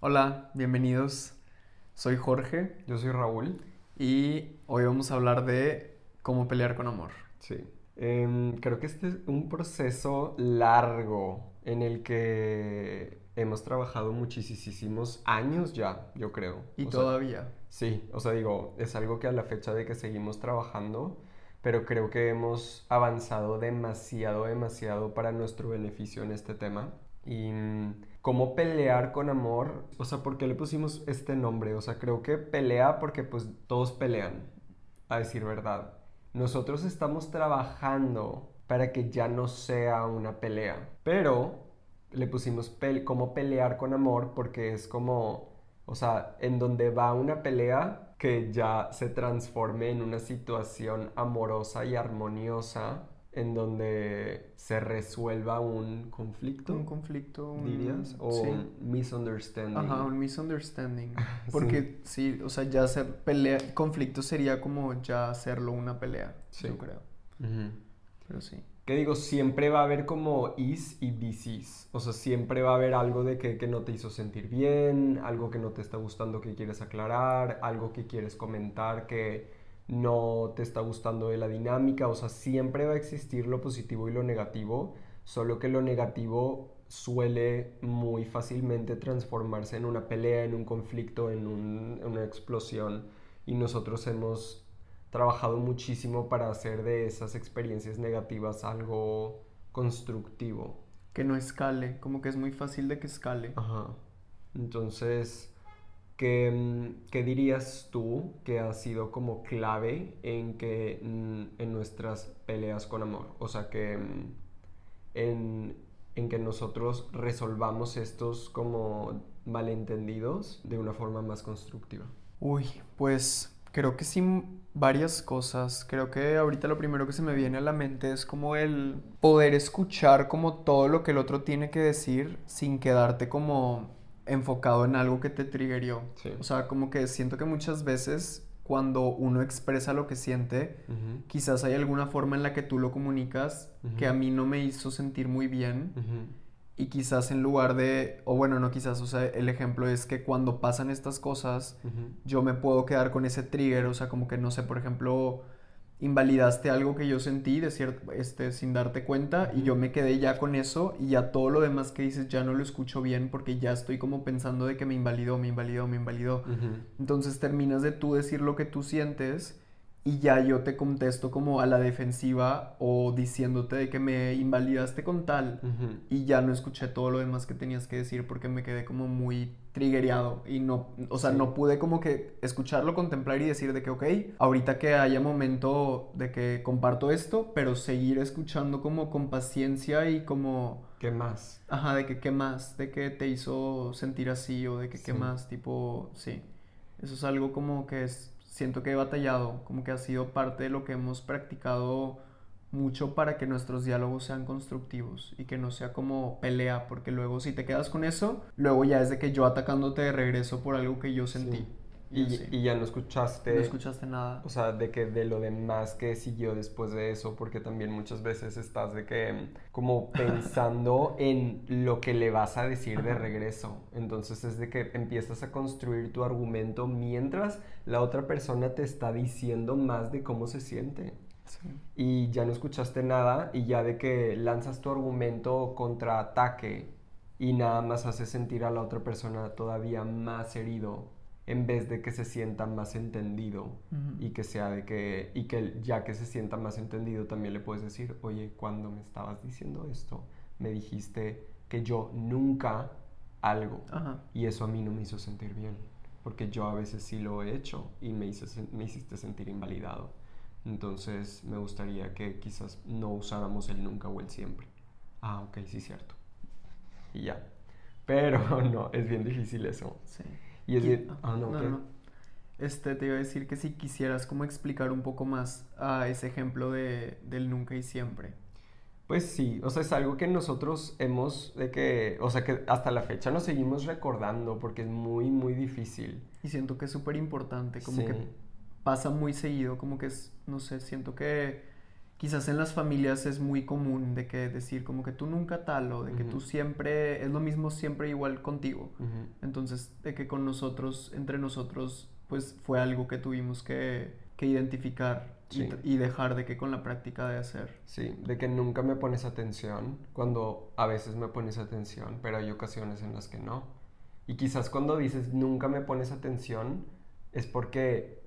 Hola, bienvenidos. Soy Jorge Yo soy Raúl. y hoy vamos a hablar de cómo pelear con amor. Sí. Em, creo que este es un proceso largo en el que hemos trabajado muchísimos años ya, yo creo. Y O sea, todavía. sí, o sea, digo, es algo que a la fecha de que seguimos trabajando, pero creo que hemos avanzado demasiado, demasiado para nuestro beneficio en este tema. Y mm, cómo pelear con amor, o sea, ¿por qué le pusimos este nombre? O sea, creo que pelea porque pues todos pelean, a decir verdad. Nosotros estamos trabajando para que ya no sea una pelea, pero le pusimos pel cómo pelear con amor porque es como, o sea, en donde va una pelea que ya se transforme en una situación amorosa y armoniosa en donde se resuelva un conflicto, Un conflicto, un... dirías, o sí. un misunderstanding. Ajá, un misunderstanding. Porque sí, o sea, ya hacer pelea, conflicto sería como ya hacerlo una pelea, Sí. yo creo. Ujú. Pero sí. Que digo, siempre va a haber como is y disis. O sea, siempre va a haber algo de que, que no te hizo sentir bien, algo que no te está gustando que quieres aclarar, algo que quieres comentar que no te está gustando de la dinámica. O sea, siempre va a existir lo positivo y lo negativo, solo que lo negativo suele muy fácilmente transformarse en una pelea, en un conflicto, en un- en una explosión. Y nosotros hemos trabajado muchísimo para hacer de esas experiencias negativas algo constructivo. Que no escale, como que es muy fácil de que escale. Ajá. Entonces, ¿qué, mm, qué dirías tú que ha sido como clave en que mm, en nuestras peleas con amor? O sea, que mm, en, en que nosotros resolvamos estos como malentendidos de una forma más constructiva. Uy, pues creo que sí, varias cosas. Creo que ahorita lo primero que se me viene a la mente es como el poder escuchar como todo lo que el otro tiene que decir sin quedarte como enfocado en algo que te triggerió. Sí. O sea, como que siento que muchas veces cuando uno expresa lo que siente, quizás hay alguna forma en la que tú lo comunicas que a mí no me hizo sentir muy bien. Y quizás en lugar de, o bueno, no quizás, o sea, el ejemplo es que cuando pasan estas cosas, yo me puedo quedar con ese trigger, o sea, como que no sé, por ejemplo, invalidaste algo que yo sentí de cier- este, sin darte cuenta y yo me quedé ya con eso y ya todo lo demás que dices ya no lo escucho bien porque ya estoy como pensando de que me invalidó, me invalidó, me invalidó. Entonces terminas de tú decir lo que tú sientes y ya yo te contesto como a la defensiva o diciéndote de que me invalidaste con tal y ya no escuché todo lo demás que tenías que decir porque me quedé como muy triggereado y no, o sea, Sí. no pude como que escucharlo, contemplar y decir de que, ok, ahorita que haya momento de que comparto esto, pero seguir escuchando como con paciencia y como, ¿Qué más? ajá, de que qué más, de que te hizo sentir así o de que qué más, tipo, sí. Eso es algo como que es, siento que he batallado, como que ha sido parte de lo que hemos practicado mucho para que nuestros diálogos sean constructivos y que no sea como pelea, porque luego si te quedas con eso, luego ya es de que yo atacándote de regreso por algo que yo sentí. Sí. Y, Y, así. y ya no escuchaste, no escuchaste nada. o sea, de que de lo demás que siguió después de eso, porque también muchas veces estás de que mm, como pensando en lo que le vas a decir de regreso. Entonces es de que empiezas a construir tu argumento mientras la otra persona te está diciendo más de cómo se siente. Sí. y ya no escuchaste nada y ya de que lanzas tu argumento contraataque y nada más hace sentir a la otra persona todavía más herido en vez de que se sienta más entendido y que sea de que y que ya que se sienta más entendido también le puedes decir, "Oye, cuando me estabas diciendo esto, me dijiste que yo nunca algo Ajá. y eso a mí no me hizo sentir bien, porque yo a veces sí lo he hecho y me, sen- me hiciste sentir invalidado. Entonces me gustaría que quizás no usáramos el nunca o el siempre. Ah, ok, sí, cierto. Y ya. Pero no, es bien difícil eso. Sí. Y es bien... Ah, no, no, ¿qué? no. Este, te iba a decir que si quisieras como explicar un poco más a ese ejemplo de, del nunca y siempre. Pues sí, o sea, es algo que nosotros hemos, de que, o sea, que hasta la fecha nos seguimos recordando porque es muy, muy difícil. Y siento que es súper importante, como Sí. que pasa muy seguido, como que es, no sé, siento que quizás en las familias es muy común de que decir como que tú nunca tal o de que tú siempre es lo mismo siempre igual contigo. Entonces, de que con nosotros, entre nosotros, pues fue algo que tuvimos que, que identificar y, dejar de que con la práctica de hacer. Sí, de que nunca me pones atención cuando a veces me pones atención, pero hay ocasiones en las que no. Y quizás cuando dices nunca me pones atención es porque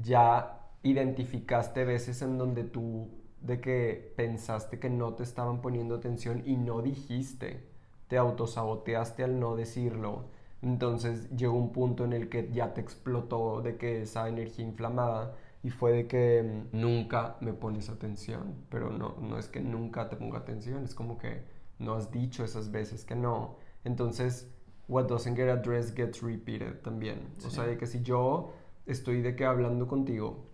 ya identificaste veces en donde tú de que pensaste que no te estaban poniendo atención y no dijiste, te autosaboteaste al no decirlo. Entonces llegó un punto en el que ya te explotó de que esa energía inflamada y fue de que mm, nunca me pones atención, pero no, no es que nunca te ponga atención, es como que no has dicho esas veces que no. Entonces, what doesn't get addressed gets repeated también. O sea, de que si yo estoy de que hablando contigo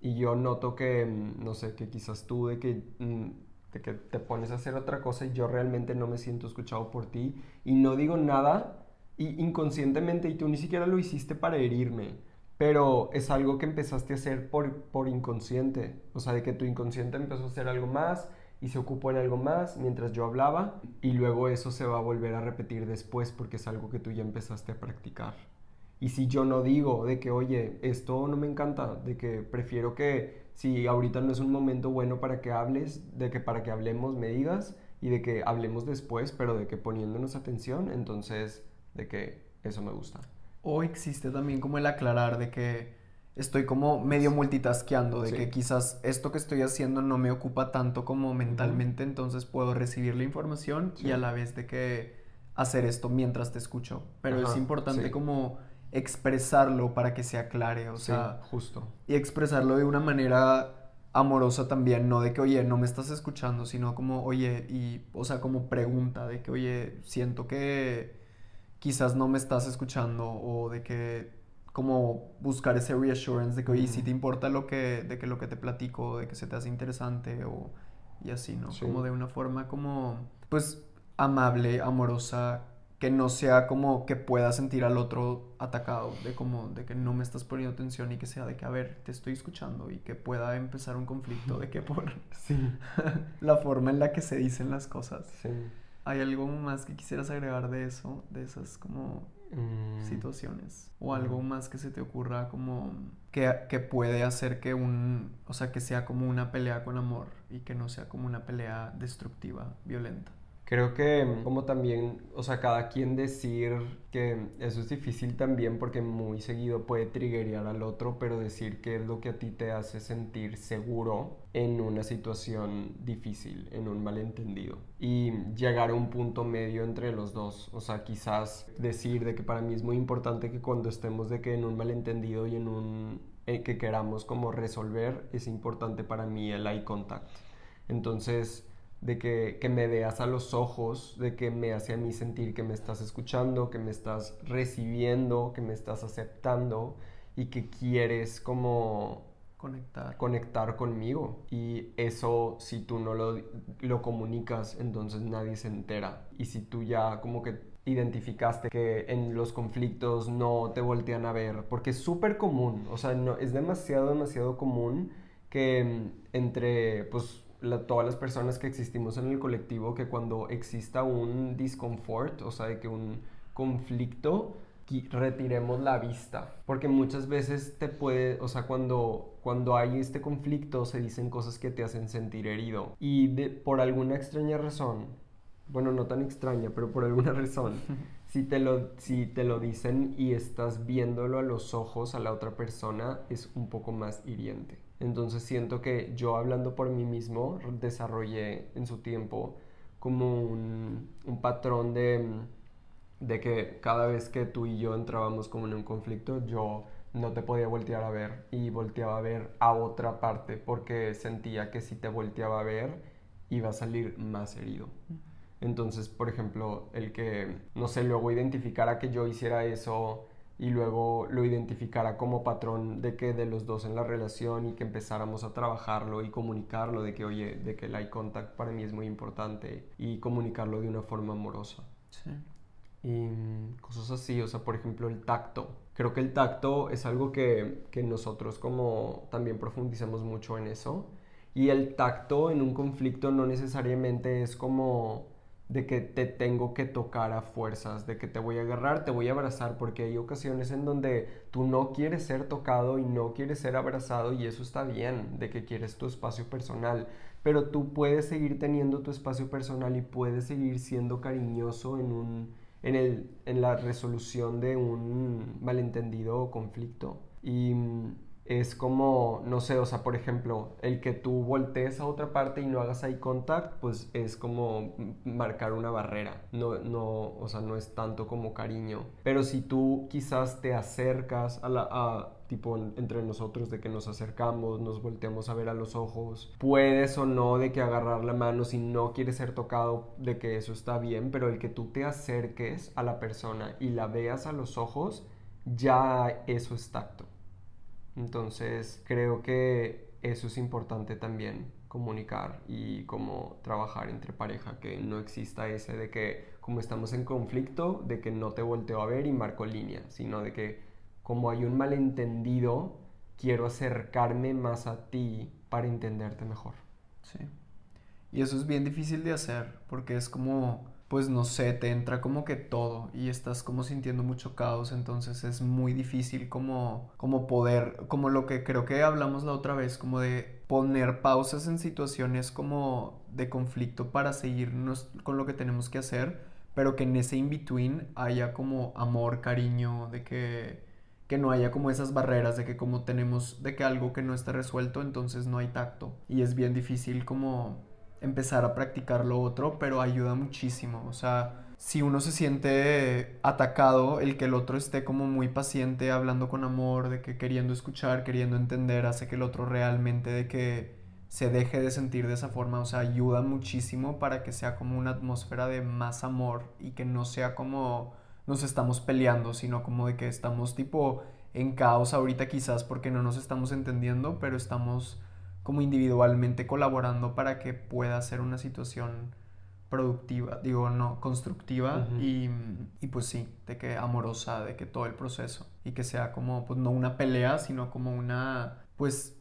y yo noto que, mm, no sé, que quizás tú de que, mm, de que te pones a hacer otra cosa y yo realmente no me siento escuchado por ti y no digo nada y inconscientemente y tú ni siquiera lo hiciste para herirme, pero es algo que empezaste a hacer por, por inconsciente, o sea, de que tu inconsciente empezó a hacer algo más y se ocupó en algo más mientras yo hablaba y luego eso se va a volver a repetir después porque es algo que tú ya empezaste a practicar. Y si yo no digo de que, oye, esto no me encanta, de que prefiero que si ahorita no es un momento bueno para que hables, de que para que hablemos me digas y de que hablemos después, pero de que poniéndonos atención, entonces de que eso me gusta. O existe también como el aclarar de que estoy como medio multitasqueando, de que quizás esto que estoy haciendo no me ocupa tanto como mentalmente, entonces puedo recibir la información y a la vez de que hacer esto mientras te escucho. Pero es importante como expresarlo para que se aclare, o sea, justo. Y expresarlo de una manera amorosa también, no de que, oye, no me estás escuchando, sino como, oye, y, o sea, como pregunta, de que, oye, siento que quizás no me estás escuchando, o de que, como buscar ese reassurance de que, oye, si te importa lo que, de que lo que te platico, de que se te hace interesante, o, y así, ¿no? Como de una forma como, pues, amable, amorosa, que no sea como que pueda sentir al otro atacado, de como de que no me estás poniendo atención y que sea de que, a ver, te estoy escuchando y que pueda empezar un conflicto de que por sí. la forma en la que se dicen las cosas. Sí. ¿Hay algo más que quisieras agregar de eso, de esas como mm. situaciones? ¿O algo mm. más que se te ocurra como que, que puede hacer que un, o sea, que sea como una pelea con amor y que no sea como una pelea destructiva, violenta? Creo que como también, o sea, cada quien decir que eso es difícil también porque muy seguido puede triggerear al otro, pero decir qué es lo que a ti te hace sentir seguro en una situación difícil, en un malentendido. Y llegar a un punto medio entre los dos, o sea, quizás decir de que para mí es muy importante que cuando estemos de que en un malentendido y en un eh, que queramos como resolver, es importante para mí el eye contact. Entonces, de que, que, me veas a los ojos, de que me hace a mí sentir que me estás escuchando, que me estás recibiendo, que me estás aceptando y que quieres como conectar, conectar conmigo. Y eso si tú no lo, lo comunicas, entonces nadie se entera. Y si tú ya como que identificaste que en los conflictos no te voltean a ver, porque es súper común, o sea, no, es demasiado, demasiado común que mm, entre, pues, todas las personas que existimos en el colectivo que cuando exista un discomfort, o sea, de que un conflicto, retiremos la vista. Porque muchas veces te puede, o sea, cuando, cuando hay este conflicto se dicen cosas que te hacen sentir herido. Y de, por alguna extraña razón, bueno, no tan extraña, pero por alguna razón, si te, lo, si te lo dicen y estás viéndolo a los ojos a la otra persona, es un poco más hiriente. Entonces siento que yo hablando por mí mismo desarrollé en su tiempo como un, patrón de, de, que cada vez que tú y yo entrábamos como en un conflicto, yo no te podía voltear a ver y volteaba a ver a otra parte porque sentía que si te volteaba a ver iba a salir más herido. Entonces, por ejemplo, el que, no sé, luego identificara que yo hiciera eso y luego lo identificara como patrón de que de los dos en la relación y que empezáramos a trabajarlo y comunicarlo de que, oye, de que el eye contact para mí es muy importante y comunicarlo de una forma amorosa. Sí. Y mm, cosas así, o sea, por ejemplo, el tacto. Creo que el tacto es algo que, que nosotros como también profundizamos mucho en eso Y el tacto en un conflicto no necesariamente es como de que te tengo que tocar a fuerzas, de que te voy a agarrar, te voy a abrazar, porque hay ocasiones en donde tú no quieres ser tocado y no quieres ser abrazado y eso está bien, de que quieres tu espacio personal, pero tú puedes seguir teniendo tu espacio personal y puedes seguir siendo cariñoso en, un, en, el, en la resolución de un malentendido o conflicto. Y es como, no sé, o sea, por ejemplo, el que tú voltees a otra parte y no hagas eye contact, pues es como marcar una barrera. No, no, o sea, no es tanto como cariño. Pero si tú quizás te acercas a la, a, tipo entre nosotros de que nos acercamos, nos volteamos a ver a los ojos, puedes o no de que agarrar la mano si no quieres ser tocado, de que eso está bien, pero el que tú te acerques a la persona y la veas a los ojos, ya eso es tacto. Entonces creo que eso es importante también comunicar y como trabajar entre pareja, que no exista ese de que como estamos en conflicto, de que no te volteo a ver y marco línea, sino de que como hay un malentendido, quiero acercarme más a ti para entenderte mejor. Sí. Y eso es bien difícil de hacer, porque es como pues no sé, te entra como que todo y estás como sintiendo mucho caos, entonces es muy difícil como, como poder, como lo que creo que hablamos la otra vez, como de poner pausas en situaciones como de conflicto para seguirnos con lo que tenemos que hacer, pero que en ese in-between haya como amor, cariño, de que, que no haya como esas barreras, de que como tenemos, de que algo que no está resuelto, entonces no hay tacto. Y es bien difícil como empezar a practicar lo otro, pero ayuda muchísimo. O sea, si uno se siente atacado, el que el otro esté como muy paciente, hablando con amor, de que queriendo escuchar, queriendo entender, hace que el otro realmente de que se deje de sentir de esa forma, o sea, ayuda muchísimo para que sea como una atmósfera de más amor y que no sea como nos estamos peleando, sino como de que estamos tipo en caos ahorita quizás porque no nos estamos entendiendo, pero estamos como individualmente colaborando para que pueda ser una situación productiva, digo, no, constructiva y, y, pues sí, de que amorosa, de que todo el proceso y que sea como, pues no una pelea, sino como una, pues,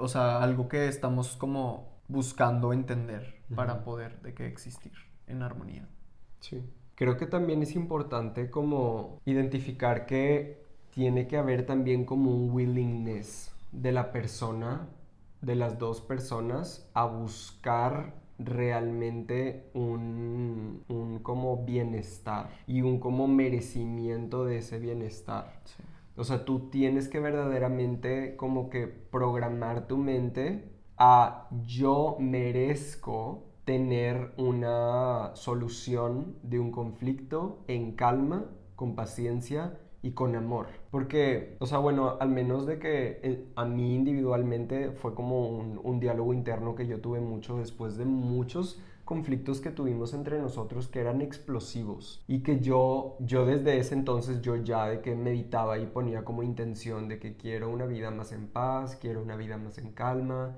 o sea, algo que estamos como buscando entender para poder de que existir en armonía. Sí. Creo que también es importante como identificar que tiene que haber también como un willingness de la persona de las dos personas a buscar realmente un, como bienestar y un como merecimiento de ese bienestar. O sea, tú tienes que verdaderamente como que programar tu mente a yo merezco tener una solución de un conflicto en calma, con paciencia y con amor. Porque, o sea, bueno, al menos de que eh, a mí individualmente fue como un, diálogo interno que yo tuve mucho después de muchos conflictos que tuvimos entre nosotros que eran explosivos y que yo yo desde ese entonces yo ya de que meditaba y ponía como intención de que quiero una vida más en paz, quiero una vida más en calma,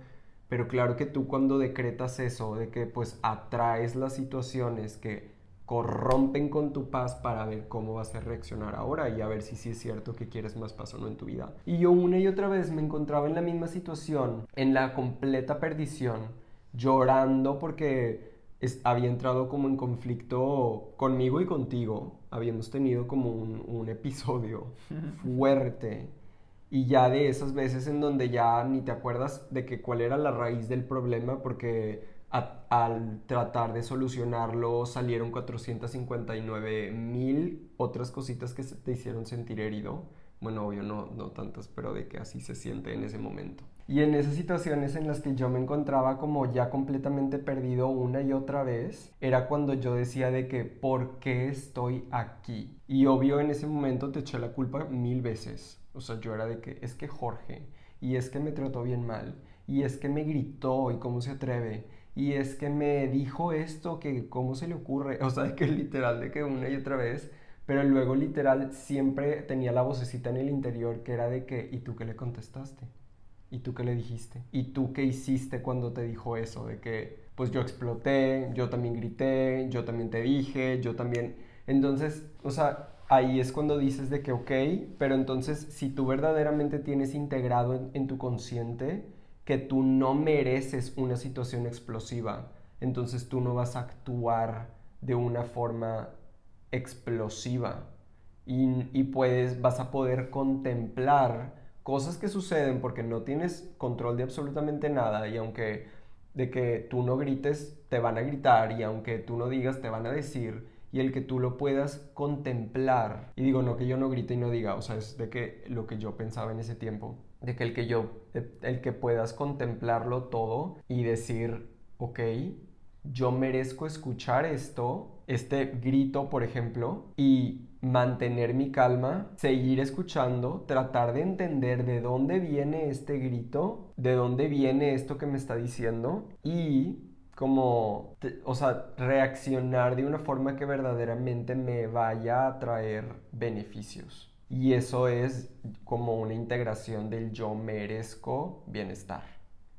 pero claro que tú cuando decretas eso de que pues atraes las situaciones que corrompen con tu paz para ver cómo vas a reaccionar ahora y a ver si sí es cierto que quieres más paz o no en tu vida. Y yo una y otra vez me encontraba en la misma situación, en la completa perdición, llorando porque había entrado como en conflicto conmigo y contigo. Habíamos tenido como un, un episodio fuerte. Y ya de esas veces en donde ya ni te acuerdas de que cuál era la raíz del problema porque al tratar de solucionarlo salieron 459 mil otras cositas que te hicieron sentir herido. Bueno, obvio, no, no tantas, pero de que así se siente en ese momento. Y en esas situaciones en las que yo me encontraba como ya completamente perdido una y otra vez, era cuando yo decía de que, ¿por qué estoy aquí? Y obvio, en ese momento te eché la culpa mil veces. O sea, yo era de que, es que Jorge, y es que me trató bien mal, y es que me gritó, y cómo se atreve, y es que me dijo esto, que cómo se le ocurre, o sea, que literal de que una y otra vez, pero luego literal siempre tenía la vocecita en el interior que era de que, ¿y tú qué le contestaste? ¿Y tú qué le dijiste? ¿Y tú qué hiciste cuando te dijo eso? De que, pues yo exploté, yo también grité, yo también te dije, yo también... Entonces, o sea, ahí es cuando dices de que, ok, pero entonces si tú verdaderamente tienes integrado en tu consciente, que tú no mereces una situación explosiva, entonces tú no vas a actuar de una forma explosiva y, puedes, vas a poder contemplar cosas que suceden porque no tienes control de absolutamente nada y aunque de que tú no grites, te van a gritar y aunque tú no digas, te van a decir y el que tú lo puedas contemplar. Y digo, no que yo no grite y no diga, o sea, es de que lo que yo pensaba en ese tiempo, de que el que yo, el que puedas contemplarlo todo y decir, ok, yo merezco escuchar esto, este grito, por ejemplo, y mantener mi calma, seguir escuchando, tratar de entender de dónde viene este grito, de dónde viene esto que me está diciendo y como, o sea, reaccionar de una forma que verdaderamente me vaya a traer beneficios. Y eso es como una integración del yo merezco bienestar.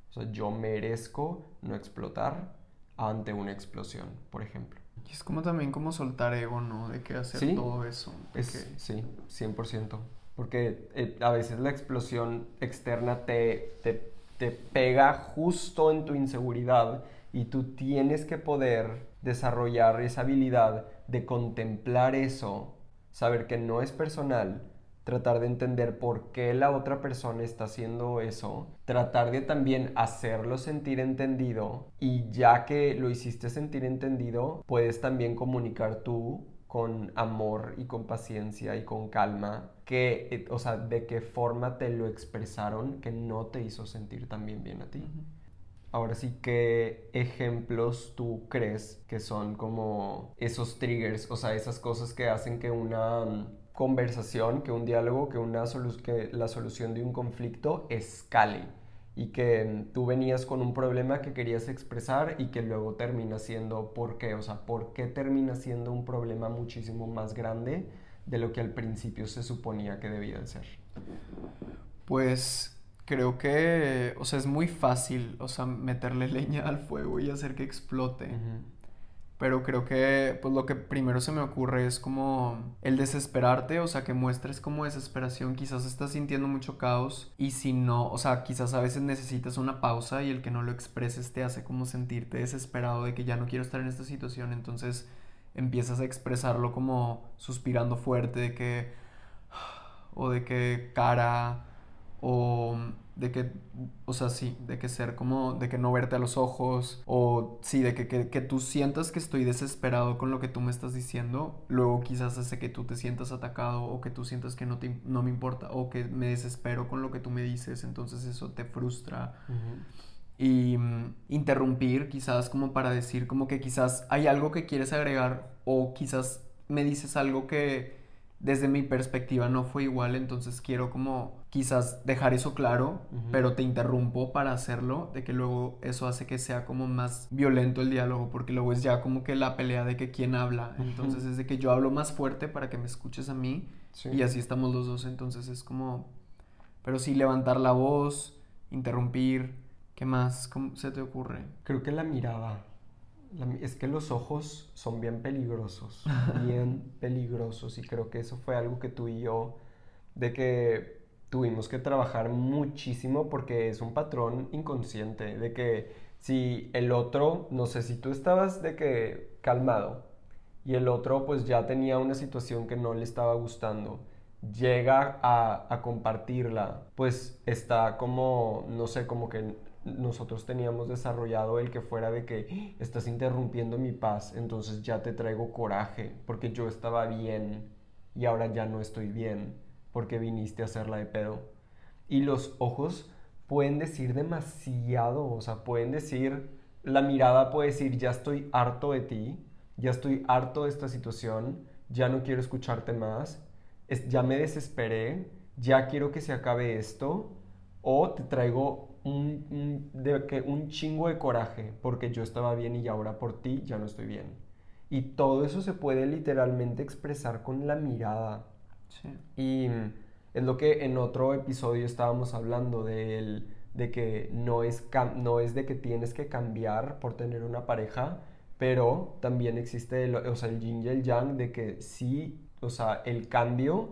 O sea, yo merezco no explotar ante una explosión, por ejemplo. Y es como también como soltar ego, ¿no? De que hacer todo eso. Es, Sí, 100%. Porque eh, a veces la explosión externa te, te, te pega justo en tu inseguridad y tú tienes que poder desarrollar esa habilidad de contemplar eso, saber que no es personal, tratar de entender por qué la otra persona está haciendo eso, tratar de también hacerlo sentir entendido y ya que lo hiciste sentir entendido, puedes también comunicar tú con amor y con paciencia y con calma, que, eh, o sea, de qué forma te lo expresaron que no te hizo sentir también bien a ti. Ahora sí, ¿qué ejemplos tú crees que son como esos triggers, o sea, esas cosas que hacen que una conversación, que un diálogo, que, una que la solución de un conflicto escale y que tú venías con un problema que querías expresar y que luego termina siendo por qué, o sea, por qué termina siendo un problema muchísimo más grande de lo que al principio se suponía que debía de ser. Pues creo que, o sea, es muy fácil, o sea, meterle leña al fuego y hacer que explote. Pero creo que pues lo que primero se me ocurre es como el desesperarte, o sea, que muestres como desesperación, quizás estás sintiendo mucho caos y si no, o sea, quizás a veces necesitas una pausa y el que no lo expreses te hace como sentirte desesperado de que ya no quiero estar en esta situación, entonces empiezas a expresarlo como suspirando fuerte de que o de que cara o de que, o sea, sí, de que ser como, de que no verte a los ojos, o sí, de que, que, que, tú sientas que estoy desesperado con lo que tú me estás diciendo, luego quizás hace que tú te sientas atacado o que tú sientas que no, te, no me importa o que me desespero con lo que tú me dices, entonces eso te frustra. Y mm, interrumpir quizás como para decir como que quizás hay algo que quieres agregar o quizás me dices algo que desde mi perspectiva no fue igual, entonces quiero como quizás dejar eso claro, pero te interrumpo para hacerlo, de que luego eso hace que sea como más violento el diálogo, porque luego es ya como que la pelea de que quién habla, entonces es de que yo hablo más fuerte para que me escuches a mí y así estamos los dos, entonces es como, pero sí levantar la voz, interrumpir, ¿qué más? ¿Cómo se te ocurre? Creo que la mirada es que los ojos son bien peligrosos, bien peligrosos y creo que eso fue algo que tú y yo, de que tuvimos que trabajar muchísimo porque es un patrón inconsciente, de que si el otro, no sé, si tú estabas de que calmado y el otro pues ya tenía una situación que no le estaba gustando, llega a, a compartirla, pues está como, no sé, como que nosotros teníamos desarrollado el que fuera de que estás interrumpiendo mi paz, entonces ya te traigo coraje, porque yo estaba bien y ahora ya no estoy bien, porque viniste a hacerla de pedo. Y los ojos pueden decir demasiado, o sea, pueden decir, la mirada puede decir, ya estoy harto de ti, ya estoy harto de esta situación, ya no quiero escucharte más, ya me desesperé, ya quiero que se acabe esto, o te traigo un, de que un chingo de coraje porque yo estaba bien y ahora por ti ya no estoy bien. Y todo eso se puede literalmente expresar con la mirada. Y es lo que en otro episodio estábamos hablando de, de que no es, no es de que tienes que cambiar por tener una pareja, pero también existe el, o sea, el yin y el yang de que sí, o sea, el cambio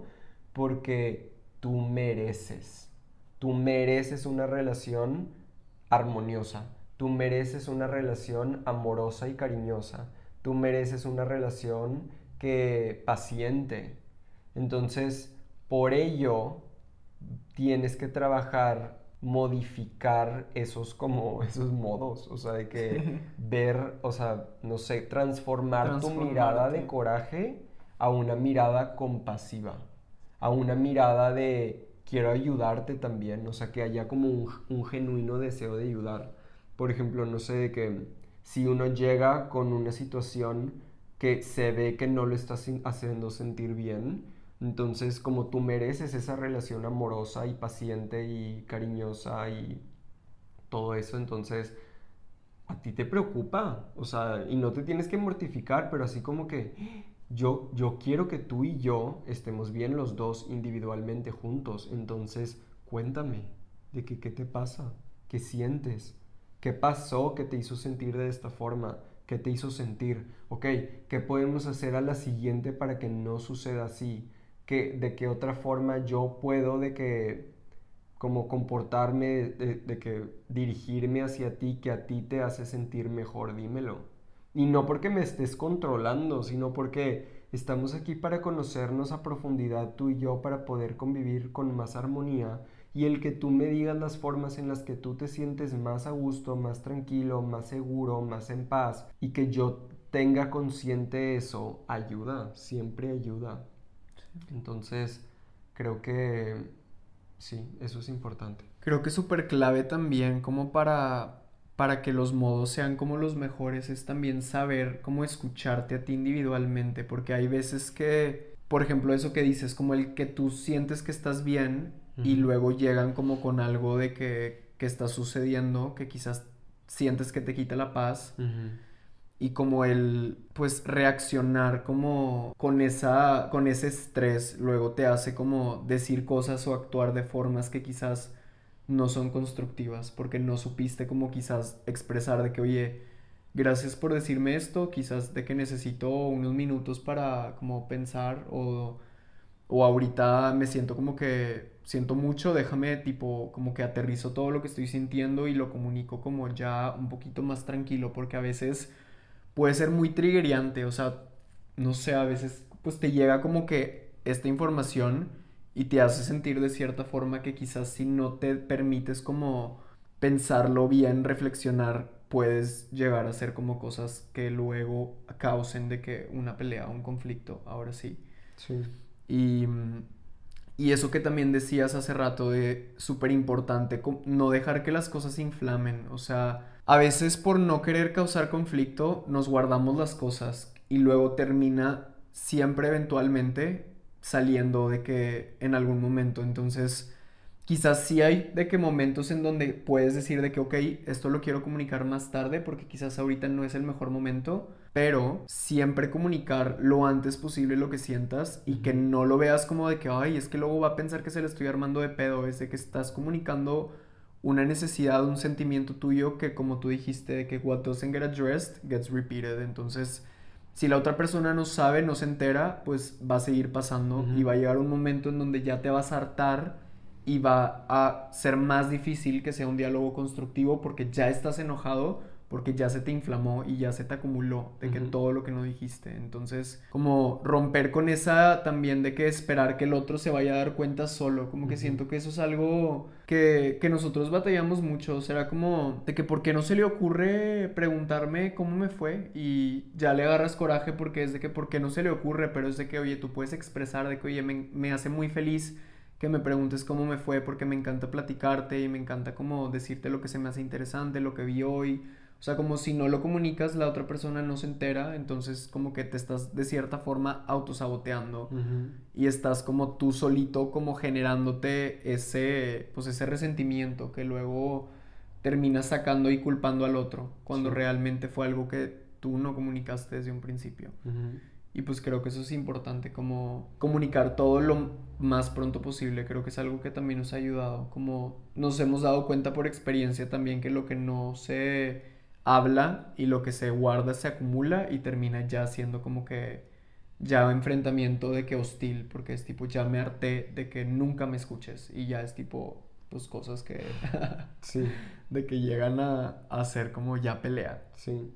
porque tú mereces tú mereces una relación armoniosa. Tú mereces una relación amorosa y cariñosa. Tú mereces una relación que paciente. Entonces, por ello, tienes que trabajar modificar esos como esos modos, o sea, de que ver, o sea, no sé, transformar tu mirada de coraje a una mirada compasiva, a una mirada de quiero ayudarte también, o sea, que haya como un, genuino deseo de ayudar. Por ejemplo, no sé, de que si uno llega con una situación que se ve que no lo está haciendo sentir bien, entonces, como tú mereces esa relación amorosa y paciente y cariñosa y todo eso, entonces a ti te preocupa, o sea, y no te tienes que mortificar, pero así como que yo, yo quiero que tú y yo estemos bien los dos individualmente juntos, entonces cuéntame de que, qué te pasa, qué sientes, qué pasó que te hizo sentir de esta forma, qué te hizo sentir, ok, qué podemos hacer a la siguiente para que no suceda así de qué otra forma yo puedo de que como comportarme, de, que dirigirme hacia ti, que a ti te hace sentir mejor, dímelo. Y no porque me estés controlando, sino porque estamos aquí para conocernos a profundidad tú y yo, para poder convivir con más armonía. Y el que tú me digas las formas en las que tú te sientes más a gusto, más tranquilo, más seguro, más en paz, y que yo tenga consciente eso, ayuda, siempre ayuda. Entonces, creo que sí, eso es importante. Creo que es súper clave también como para, para que los modos sean como los mejores, es también saber cómo escucharte a ti individualmente, porque hay veces que, por ejemplo, eso que dices, como el que tú sientes que estás bien y luego llegan como con algo de que, que está sucediendo, que quizás sientes que te quita la paz y como el pues reaccionar como con esa con ese estrés luego te hace como decir cosas o actuar de formas que quizás no son constructivas porque no supiste como quizás expresar de que oye gracias por decirme esto quizás de que necesito unos minutos para como pensar o o ahorita me siento como que siento mucho, déjame tipo como que aterrizo todo lo que estoy sintiendo y lo comunico como ya un poquito más tranquilo porque a veces puede ser muy triggeriante, o sea, no sé, a veces pues te llega como que esta información y te hace sentir de cierta forma que quizás si no te permites como pensarlo bien, reflexionar, puedes llegar a hacer como cosas que luego causen de que una pelea, un conflicto, ahora sí. Sí. Y, y eso que también decías hace rato de súper importante, no dejar que las cosas se inflamen, o sea, a veces por no querer causar conflicto nos guardamos las cosas y luego termina siempre eventualmente saliendo de que en algún momento. Entonces, quizás sí hay de que momentos en donde puedes decir de que, ok, esto lo quiero comunicar más tarde porque quizás ahorita no es el mejor momento, pero siempre comunicar lo antes posible lo que sientas y que no lo veas como de que, ay, es que luego va a pensar que se le estoy armando de pedo, es de que estás comunicando una necesidad, un sentimiento tuyo que como tú dijiste, de que what doesn't get addressed gets repeated. Entonces, si la otra persona no sabe, no se entera, pues va a seguir pasando y va a llegar un momento en donde ya te vas a hartar y va a ser más difícil que sea un diálogo constructivo porque ya estás enojado porque ya se te inflamó y ya se te acumuló de que todo lo que no dijiste. Entonces, como romper con esa también de que esperar que el otro se vaya a dar cuenta solo, como que siento que eso es algo que, que nosotros batallamos mucho, será como de que por qué no se le ocurre preguntarme cómo me fue y ya le agarras coraje porque es de que por qué no se le ocurre, pero es de que, oye, tú puedes expresar de que, oye, me, me hace muy feliz que me preguntes cómo me fue porque me encanta platicarte y me encanta como decirte lo que se me hace interesante, lo que vi hoy o sea, como si no lo comunicas, la otra persona no se entera, entonces como que te estás de cierta forma autosaboteando y estás como tú solito como generándote ese, pues ese resentimiento que luego terminas sacando y culpando al otro, cuando realmente fue algo que tú no comunicaste desde un principio. Y pues creo que eso es importante, como comunicar todo lo más pronto posible. Creo que es algo que también nos ha ayudado. Como nos hemos dado cuenta por experiencia también que lo que no se habla y lo que se guarda se acumula y termina ya siendo como que ya enfrentamiento de que hostil, porque es tipo ya me harté de que nunca me escuches y ya es tipo pues cosas que... sí. De que llegan a, ser como ya pelea. Sí.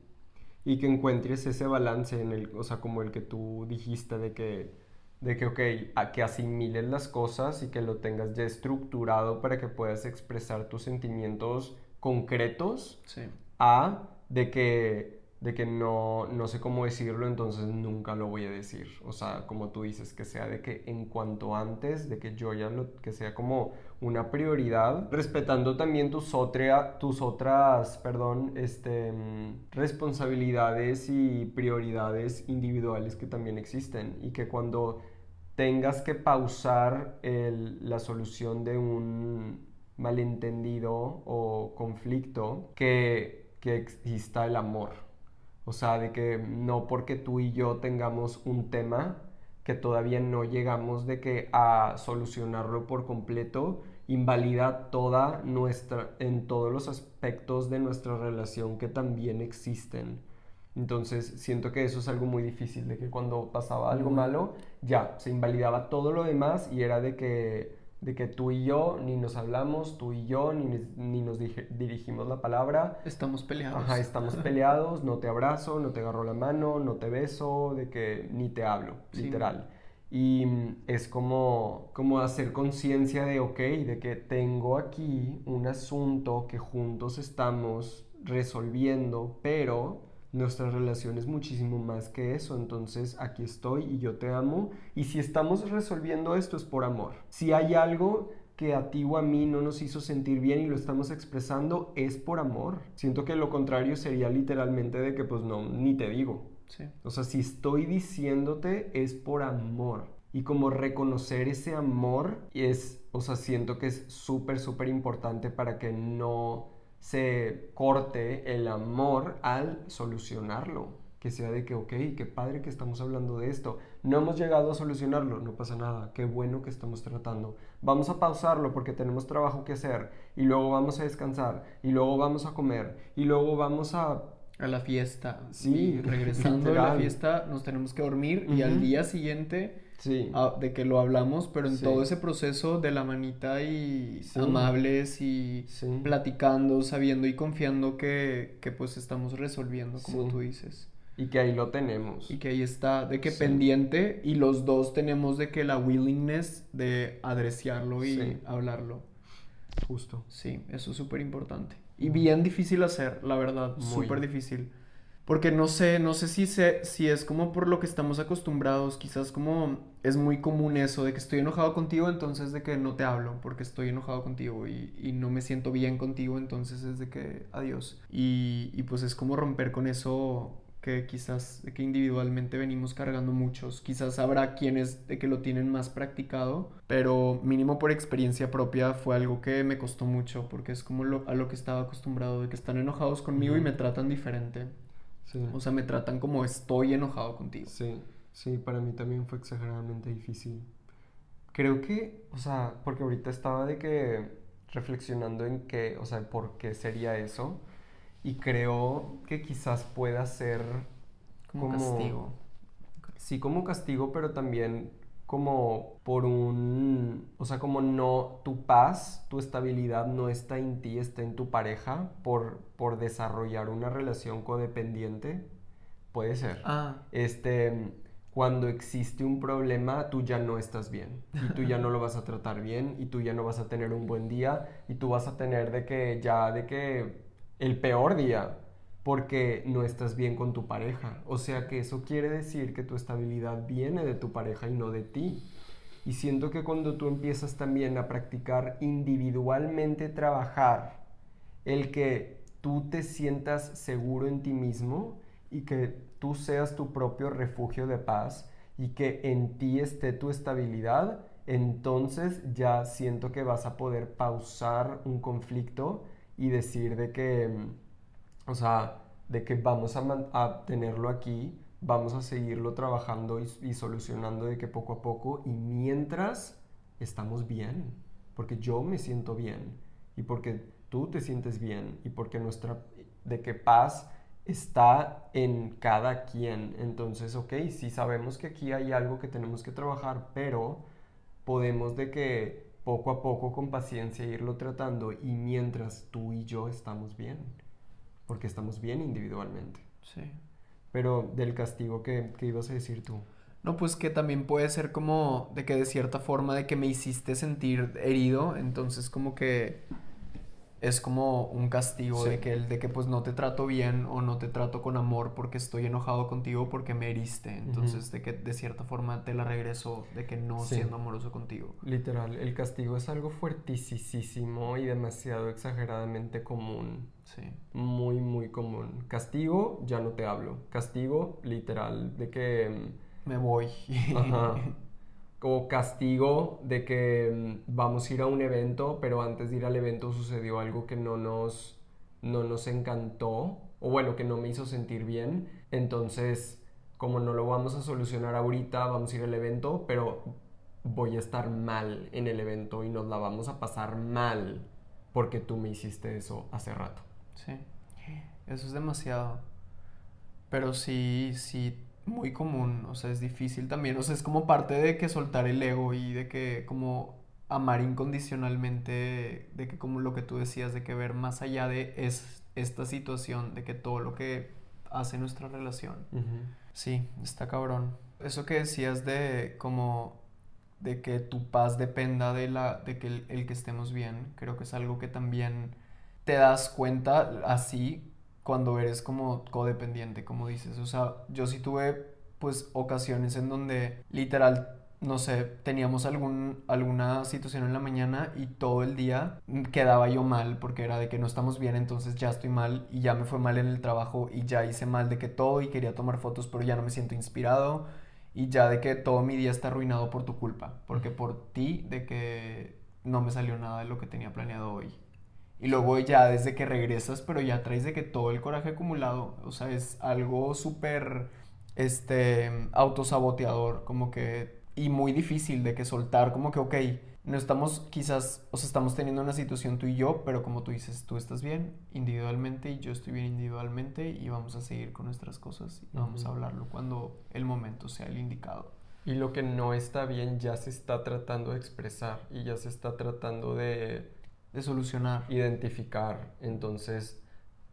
Y que encuentres ese balance en el, o sea, como el que tú dijiste de que, de que, ok, a que asimiles las cosas y que lo tengas ya estructurado para que puedas expresar tus sentimientos concretos. Sí. A de que de que no, no sé cómo decirlo, entonces nunca lo voy a decir. O sea, como tú dices, que sea de que en cuanto antes, de que yo ya lo, que sea como una prioridad, respetando también tus, tus otras, perdón, este, responsabilidades y prioridades individuales que también existen y que cuando tengas que pausar la solución de un malentendido o conflicto, que, que exista el amor o sea, de que no porque tú y yo tengamos un tema que todavía no llegamos de que a solucionarlo por completo invalida toda nuestra en todos los aspectos de nuestra relación que también existen. Entonces siento que eso es algo muy difícil, de que cuando pasaba algo malo, ya, se invalidaba todo lo demás y era de que de que tú y yo ni nos hablamos, tú y yo ni, ni nos dirigimos la palabra. Estamos peleados. Ajá, estamos peleados, no te abrazo, no te agarro la mano, no te beso, de que ni te hablo, literal. Y mm, es como, como hacer conciencia de, ok, de que tengo aquí un asunto que juntos estamos resolviendo, pero nuestra relación es muchísimo más que eso. Entonces aquí estoy y yo te amo. Y si estamos resolviendo esto es por amor. Si hay algo que a ti o a mí no nos hizo sentir bien y lo estamos expresando, es por amor. Siento que lo contrario sería literalmente de que pues no, ni te digo. O sea, si estoy diciéndote es por amor. Y como reconocer ese amor es, o sea, siento que es súper, súper importante para que no se corte el amor al solucionarlo. Que sea de que, ok, qué padre que estamos hablando de esto. No hemos llegado a solucionarlo, no pasa nada. Qué bueno que estamos tratando. Vamos a pausarlo porque tenemos trabajo que hacer. Y luego vamos a descansar. Y luego vamos a comer. Y luego vamos a a la fiesta. Sí, regresando de la fiesta nos tenemos que dormir y al día siguiente sí. Ah, de que lo hablamos, pero en todo ese proceso de la manita y amables y platicando, sabiendo y confiando que, que pues estamos resolviendo, como tú dices. Y que ahí lo tenemos. Y que ahí está, de que pendiente y los dos tenemos de que la willingness de adreciarlo y hablarlo. Justo. Sí, eso es súper importante. Y bien difícil hacer, la verdad, súper difícil. Porque no sé, no sé si, si es como por lo que estamos acostumbrados, quizás como es muy común eso de que estoy enojado contigo, entonces de que no te hablo porque estoy enojado contigo y, y no me siento bien contigo, entonces es de que adiós. Y, y pues es como romper con eso que quizás de que individualmente venimos cargando muchos. Quizás habrá quienes de que lo tienen más practicado, pero mínimo por experiencia propia fue algo que me costó mucho porque es como lo, a lo que estaba acostumbrado, de que están enojados conmigo y me tratan diferente. O sea, me tratan como estoy enojado contigo. Sí, sí, para mí también fue exageradamente difícil. Creo que, o sea, porque ahorita estaba de que reflexionando en qué, o sea, por qué sería eso. Y creo que quizás pueda ser como, castigo. Sí, como castigo, pero también como por un, o sea, como no, tu paz, tu estabilidad no está en ti, está en tu pareja por, por desarrollar una relación codependiente, puede ser. Ah. Este, cuando existe un problema, tú ya no estás bien y tú ya no lo vas a tratar bien y tú ya no vas a tener un buen día y tú vas a tener de que ya, de que el peor día porque no estás bien con tu pareja. O sea que eso quiere decir que tu estabilidad viene de tu pareja y no de ti. Y siento que cuando tú empiezas también a practicar individualmente trabajar el que tú te sientas seguro en ti mismo y que tú seas tu propio refugio de paz y que en ti esté tu estabilidad, entonces ya siento que vas a poder pausar un conflicto y decir de que o sea, de que vamos a, tenerlo aquí, vamos a seguirlo trabajando y, solucionando de que poco a poco y mientras estamos bien, porque yo me siento bien y porque tú te sientes bien y porque nuestra, de que paz está en cada quien. Entonces, ok, sí sabemos que aquí hay algo que tenemos que trabajar, pero podemos de que poco a poco con paciencia irlo tratando y mientras tú y yo estamos bien, porque estamos bien individualmente. Sí. Pero del castigo, ¿qué, qué ibas a decir tú? No, pues que también puede ser como de que de cierta forma de que me hiciste sentir herido, entonces como que es como un castigo Sí. de que el de que pues no te trato bien o no te trato con amor porque estoy enojado contigo porque me heriste, entonces de que de cierta forma te la regreso de que no Sí. siendo amoroso contigo. Literal, el castigo es algo fuertisísimo y demasiado exageradamente común. Sí. Muy, muy común. Castigo, ya no te hablo. Castigo, literal, de que... Me voy. mm, Ajá. Como castigo de que mm, vamos a ir a un evento, pero antes de ir al evento sucedió algo que no nos, no nos encantó, o bueno, que no me hizo sentir bien. Entonces, como no lo vamos a solucionar ahorita, vamos a ir al evento, pero voy a estar mal en el evento y nos la vamos a pasar mal porque tú me hiciste eso hace rato. Sí, eso es demasiado. Pero sí, sí, muy común, o sea, es difícil también, o sea, es como parte de que soltar el ego y de que como amar incondicionalmente, de que como lo que tú decías, de que ver más allá de es, esta situación, de que todo lo que hace nuestra relación. Sí, está cabrón. Eso que decías de como de que tu paz dependa de la de que el, el que estemos bien, creo que es algo que también te das cuenta así cuando eres como codependiente, como dices. O sea, yo sí tuve pues ocasiones en donde literal no sé, teníamos algún, alguna situación en la mañana y todo el día quedaba yo mal porque era de que no estamos bien, entonces ya estoy mal y ya me fue mal en el trabajo y ya hice mal de que todo y quería tomar fotos pero ya no me siento inspirado y ya de que todo mi día está arruinado por tu culpa, porque por ti de que no me salió nada de lo que tenía planeado hoy. Y luego ya desde que regresas, pero ya traes de que todo el coraje acumulado, o sea, es algo súper, este, autosaboteador, como que y muy difícil de que soltar, como que, ok, no estamos quizás, o sea, estamos teniendo una situación tú y yo, pero como tú dices, tú estás bien individualmente y yo estoy bien individualmente y vamos a seguir con nuestras cosas y vamos a hablarlo cuando el momento sea el indicado. Y lo que no está bien ya se está tratando de expresar y ya se está tratando de De solucionar. identificar. Entonces,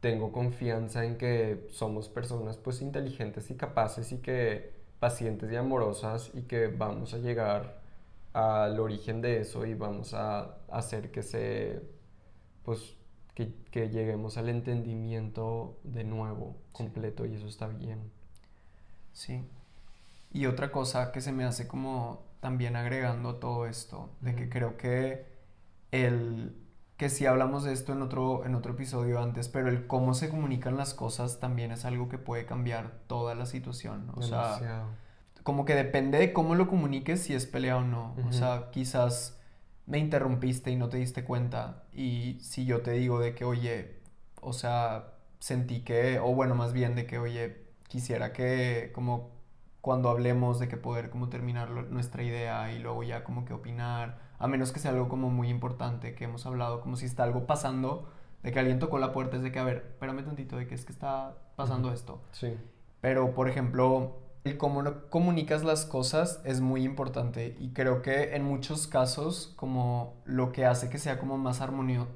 tengo confianza en que somos personas pues inteligentes y capaces y que pacientes y amorosas y que vamos a llegar al origen de eso y vamos a hacer que se pues que, que lleguemos al entendimiento de nuevo, completo y eso está bien. Sí. Y otra cosa que se me hace como también agregando todo esto, de que creo que el que sí hablamos de esto en otro, en otro episodio antes, pero el cómo se comunican las cosas también es algo que puede cambiar toda la situación. O sea, como que depende de cómo lo comuniques si es pelea o no. O sea, quizás me interrumpiste y no te diste cuenta. Y si yo te digo de que, oye, o sea, sentí que, o bueno, más bien de que, oye, quisiera que como cuando hablemos de que poder como terminar lo- nuestra idea y luego ya como que opinar, a menos que sea algo como muy importante que hemos hablado, como si está algo pasando, de que alguien tocó la puerta, es de que, a ver, espérame tantito, de que es que está pasando esto. Sí. Pero, por ejemplo, el cómo comunicas las cosas es muy importante y creo que en muchos casos como lo que hace que sea como más armonio-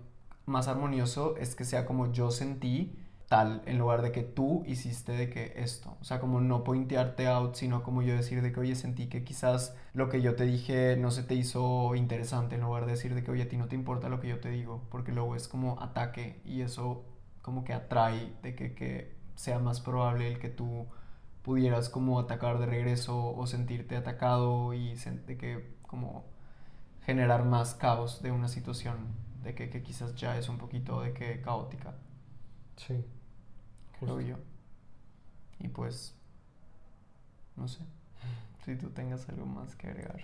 más armonioso es que sea como yo sentí tal en lugar de que tú hiciste de que esto. O sea, como no pointearte out, sino como yo decir de que, oye, sentí que quizás lo que yo te dije no se te hizo interesante en lugar de decir de que, oye, a ti no te importa lo que yo te digo, porque luego es como ataque y eso como que atrae de que, que sea más probable el que tú pudieras como atacar de regreso o sentirte atacado y de que como generar más caos de una situación de que, que quizás ya es un poquito de que caótica, Sí. Yo. Y pues, no sé, si tú tengas algo más que agregar.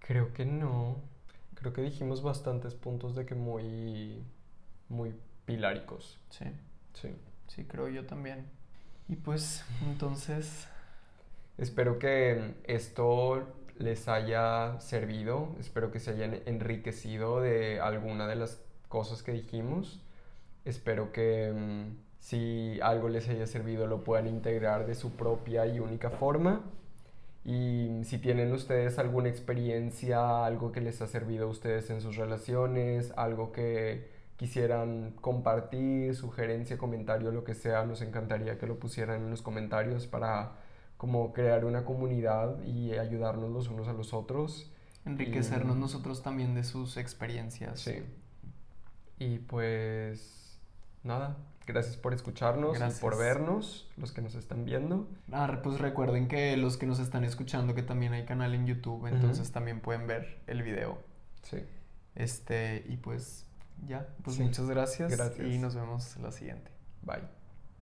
Creo que no. Creo que dijimos bastantes puntos de que muy, muy piláricos. Sí, Sí. sí, creo yo también. Y pues, entonces, Espero que esto les haya servido. Espero que se hayan enriquecido de alguna de las cosas que dijimos. Espero que mm, si algo les haya servido lo puedan integrar de su propia y única forma. Y si tienen ustedes alguna experiencia, algo que les ha servido a ustedes en sus relaciones, algo que quisieran compartir, sugerencia, comentario, lo que sea, nos encantaría que lo pusieran en los comentarios para como crear una comunidad y ayudarnos los unos a los otros. Enriquecernos nosotros también de sus experiencias. Sí. Y pues nada, gracias por escucharnos y por vernos, los que nos están viendo. Ah, pues recuerden que los que nos están escuchando que también hay canal en YouTube, entonces también pueden ver el video. Sí. Este, y pues ya, pues muchas gracias, gracias y nos vemos la siguiente. Bye.